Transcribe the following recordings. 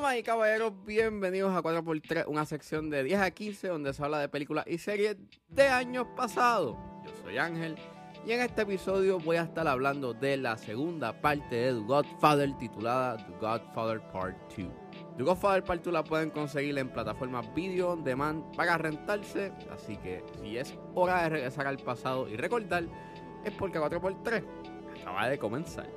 Damas y caballeros, bienvenidos a 4x3, una sección de 10 a 15 donde se habla de películas y series de años pasados. Yo soy Ángel y en este episodio voy a estar hablando de la segunda parte de The Godfather titulada The Godfather Part 2. The Godfather Part 2 la pueden conseguir en plataformas video on demand para rentarse, así que si es hora de regresar al pasado y recordar, es porque 4x3 acaba de comenzar.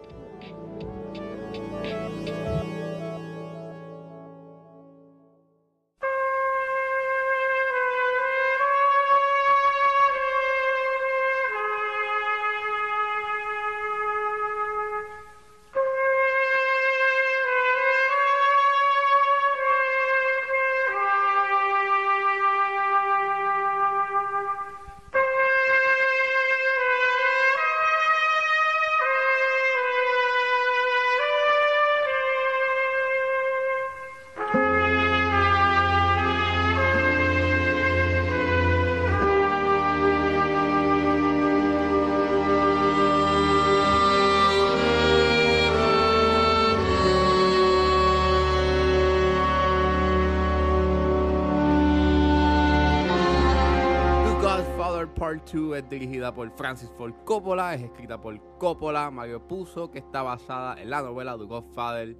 Part 2 es dirigida por Francis Ford Coppola, es escrita por Coppola, Mario Puzo, que está basada en la novela The Godfather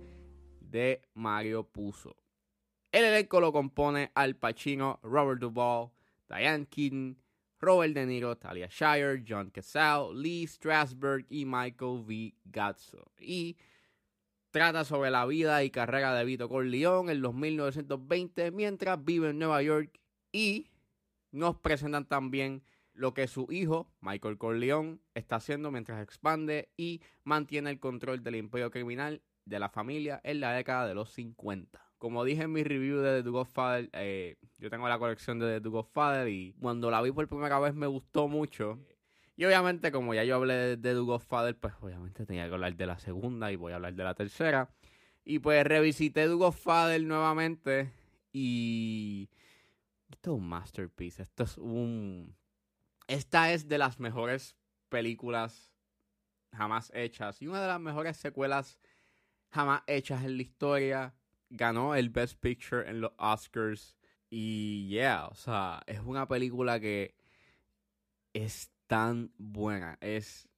de Mario Puzo. El elenco lo compone Al Pacino, Robert Duvall, Diane Keaton, Robert De Niro, Talia Shire, John Cazale, Lee Strasberg y Michael V. Gazzo. Y trata sobre la vida y carrera de Vito Corleone en los 1920 mientras vive en Nueva York y nos presentan también lo que su hijo, Michael Corleone, está haciendo mientras expande y mantiene el control del imperio criminal de la familia en la década de los 50. Como dije en mi review de The Godfather, eh, yo tengo la colección de The Godfather y cuando la vi por primera vez me gustó mucho. Y obviamente, como ya yo hablé de, The Godfather, pues obviamente tenía que hablar de la segunda y voy a hablar de la tercera. Y pues revisité The Godfather nuevamente y... Esto es un masterpiece. Esto es un. Esta es de las mejores películas jamás hechas. Y una de las mejores secuelas jamás hechas en la historia. Ganó el Best Picture en los Oscars. Y yeah, o sea, es una película que es tan buena. Es.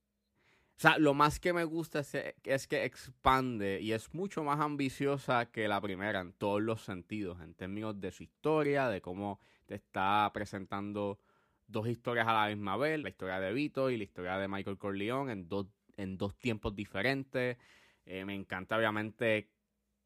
O sea, lo más que me gusta es, es que expande y es mucho más ambiciosa que la primera en todos los sentidos, en términos de su historia, de cómo te está presentando dos historias a la misma vez, la historia de Vito y la historia de Michael Corleone en dos, en dos tiempos diferentes. Eh, me encanta obviamente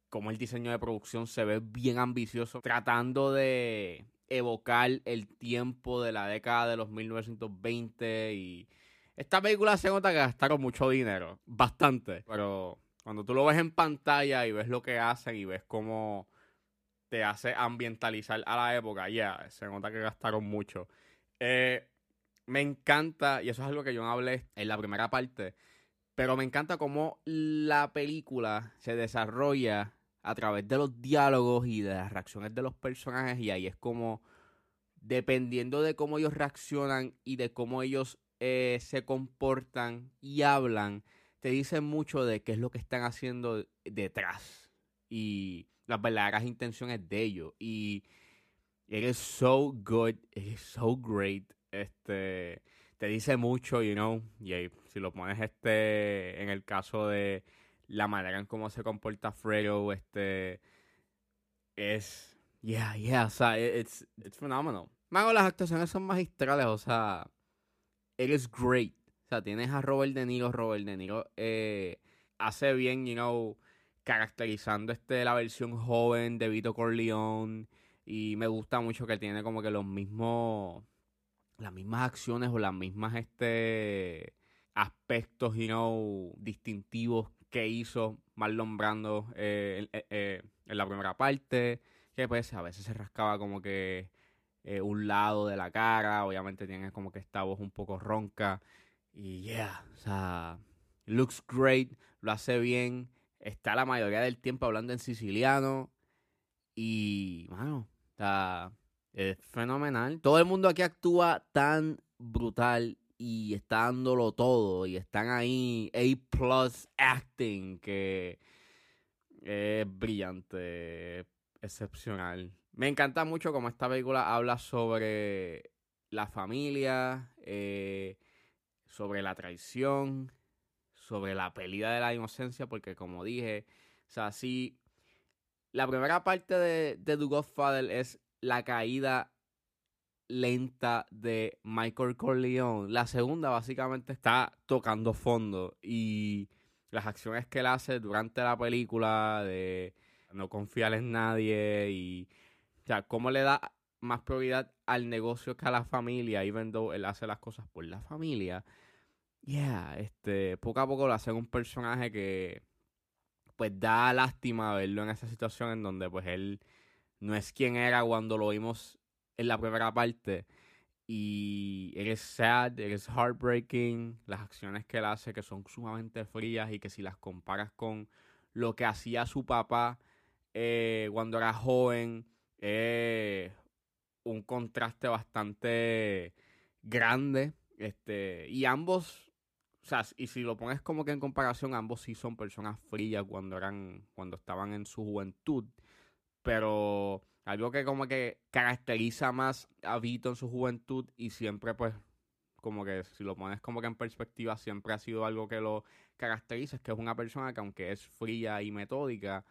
cómo el diseño de producción se ve bien ambicioso, tratando de evocar el tiempo de la década de los 1920 y esta película se nota que gastaron mucho dinero, bastante, pero cuando tú lo ves en pantalla y ves lo que hacen y ves cómo te hace ambientalizar a la época, ya, se nota que gastaron mucho. Eh, me encanta, y eso es algo que yo no hablé en la primera parte, pero me encanta cómo la película se desarrolla a través de los diálogos y de las reacciones de los personajes, y ahí es como, dependiendo de cómo ellos reaccionan y de cómo ellos eh, se comportan y hablan, te dicen mucho de qué es lo que están haciendo detrás y las verdaderas intenciones de ellos. Y it is so good, it is so great. Este te dice mucho, you know, y si lo pones este en el caso de la manera en cómo se comporta Fredo, este es yeah, yeah, o sea, it's it's phenomenal. Mago, las actuaciones son magistrales, o sea, it is great. O sea, tienes a Robert De Niro. Robert De Niro eh, hace bien, you know, caracterizando este la versión joven de Vito Corleone. Y me gusta mucho que tiene como que los mismos. Las mismas acciones o las mismas este aspectos, you know, distintivos que hizo Marlon Brando eh, eh, eh, en la primera parte. Que pues a veces se rascaba como que un lado de la cara. Obviamente tiene como que esta voz un poco ronca. Y yeah, o sea, looks great, lo hace bien. Está la mayoría del tiempo hablando en siciliano. Y, mano, está es fenomenal. Todo el mundo aquí actúa tan brutal y está dándolo todo. Y están ahí A plus acting que Es brillante, excepcional. Me encanta mucho como esta película habla sobre la familia, eh, sobre la traición, sobre la pérdida de la inocencia, porque como dije, o sea, sí, la primera parte de, de The Godfather es la caída lenta de Michael Corleone. La segunda básicamente está tocando fondo y las acciones que él hace durante la película de no confiar en nadie y o sea, cómo le da más prioridad al negocio que a la familia, even though él hace las cosas por la familia. Yeah, este, poco a poco lo hace un personaje que pues da lástima verlo en esa situación en donde pues él no es quien era cuando lo vimos en la primera parte. Y eres sad, eres heartbreaking. Las acciones que él hace que son sumamente frías y que si las comparas con lo que hacía su papá eh, cuando era joven, eh, un contraste bastante grande. Este, y ambos, sea, y si lo pones como que en comparación, ambos sí son personas frías cuando eran, cuando estaban en su juventud. Pero algo que como que caracteriza más a Vito en su juventud y siempre pues como que si lo pones como que en perspectiva siempre ha sido algo que lo caracteriza, es que es una persona que aunque es fría y metódica,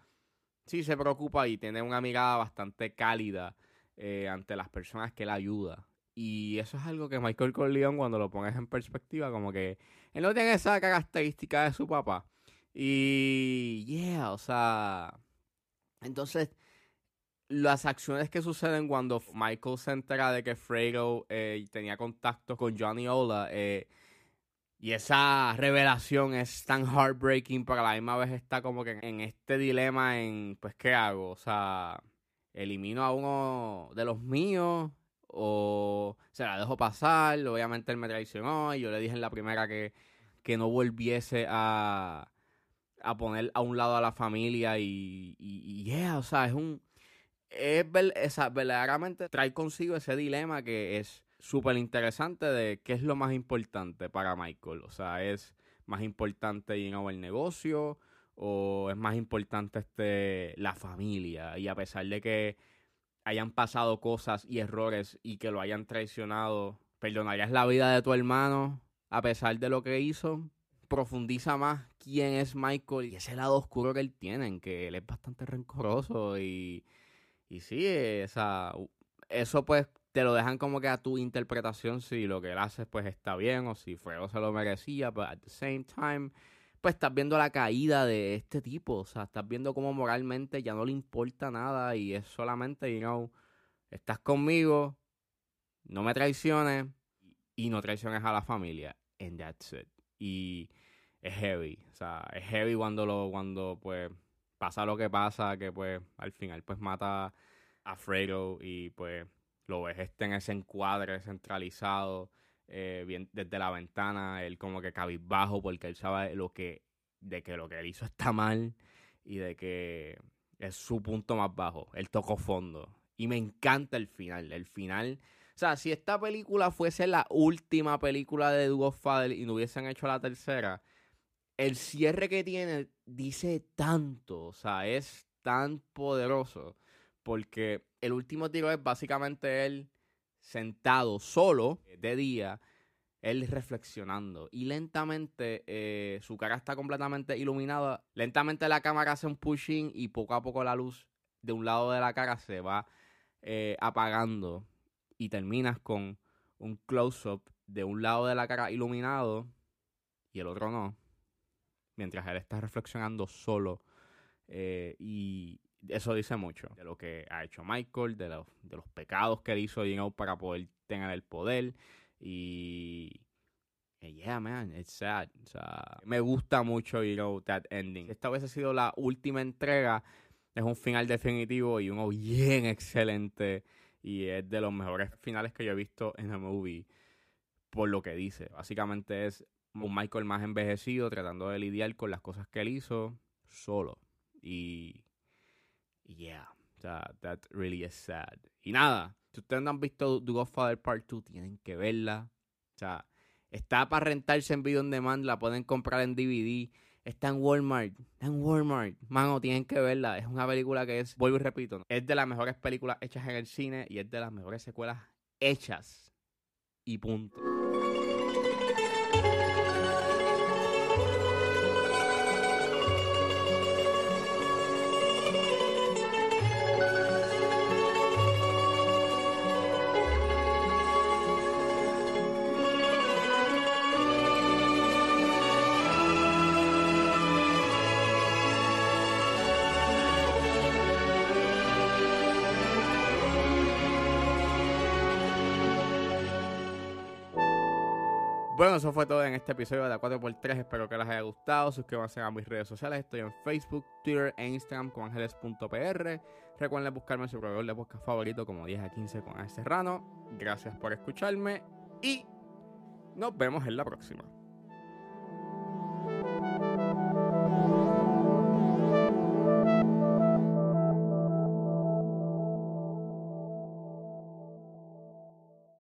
sí se preocupa y tiene una mirada bastante cálida eh, ante las personas que él ayuda. Y eso es algo que Michael Corleone, cuando lo pones en perspectiva, como que él no tiene esa característica de su papá. Y, yeah, o sea, entonces las acciones que suceden cuando Michael se entera de que Fredo eh, tenía contacto con Johnny Ola eh, y esa revelación es tan heartbreaking, pero a la misma vez está como que en este dilema en, pues, ¿qué hago? O sea, elimino a uno de los míos o se la dejo pasar. Obviamente él me traicionó y yo le dije en la primera que, que no volviese a, a poner a un lado a la familia y, y, yeah, o sea, es un... Es, esa, verdaderamente trae consigo ese dilema que es súper interesante de qué es lo más importante para Michael. O sea, es más importante you know, el negocio o es más importante este la familia. Y a pesar de que hayan pasado cosas y errores y que lo hayan traicionado, perdonarías la vida de tu hermano a pesar de lo que hizo. Profundiza más quién es Michael y ese lado oscuro que él tiene, que él es bastante rencoroso y, y sí, esa, eso pues te lo dejan como que a tu interpretación si lo que él hace pues está bien o si Fuego se lo merecía, pero at the same time pues estás viendo la caída de este tipo, o sea, estás viendo cómo moralmente ya no le importa nada y es solamente, you know, estás conmigo, no me traiciones y no traiciones a la familia, and that's it. Y es heavy, o sea, es heavy cuando lo cuando pues pasa lo que pasa, que pues al final pues mata a Fredo y pues lo ves este en ese encuadre centralizado eh, bien, desde la ventana, él como que cabizbajo porque él sabe lo que, de que lo que él hizo está mal y de que es su punto más bajo. Él tocó fondo. Y me encanta el final. El final. O sea, si esta película fuese la última película de Dugo Father y no hubiesen hecho la tercera, el cierre que tiene dice tanto. O sea, es tan poderoso. Porque el último tiro es básicamente él sentado solo de día, él reflexionando. Y lentamente eh, su cara está completamente iluminada. Lentamente la cámara hace un pushing y poco a poco la luz de un lado de la cara se va eh, apagando. Y terminas con un close-up de un lado de la cara iluminado y el otro no. Mientras él está reflexionando solo. Eh, y, eso dice mucho de lo que ha hecho Michael, de los, de los pecados que él hizo you para poder tener el poder. Y. Yeah, man, it's sad. Me gusta mucho, you know, that ending. Esta ha sido la última entrega. Es un final definitivo y uno bien excelente. Y es de los mejores finales que yo he visto en el movie. Por lo que dice. Básicamente es un Michael más envejecido tratando de lidiar con las cosas que él hizo solo. Y Yeah, that really is sad. Y nada, si ustedes no han visto The Godfather Part 2, tienen que verla. O sea, está para rentarse en video on demand, la pueden comprar en DVD. Está en Walmart. Está en Walmart. Mano, tienen que verla. Es una película que es, vuelvo y repito, es de las mejores películas hechas en el cine y es de las mejores secuelas hechas. Y punto. Bueno, eso fue todo en este episodio de la 4x3. Espero que les haya gustado. Suscríbanse a mis redes sociales. Estoy en Facebook, Twitter e Instagram con ángeles.pr. Recuerden buscarme en su proveedor de podcast favorito como 10 a 15 con A Serrano. Gracias por escucharme y nos vemos en la próxima.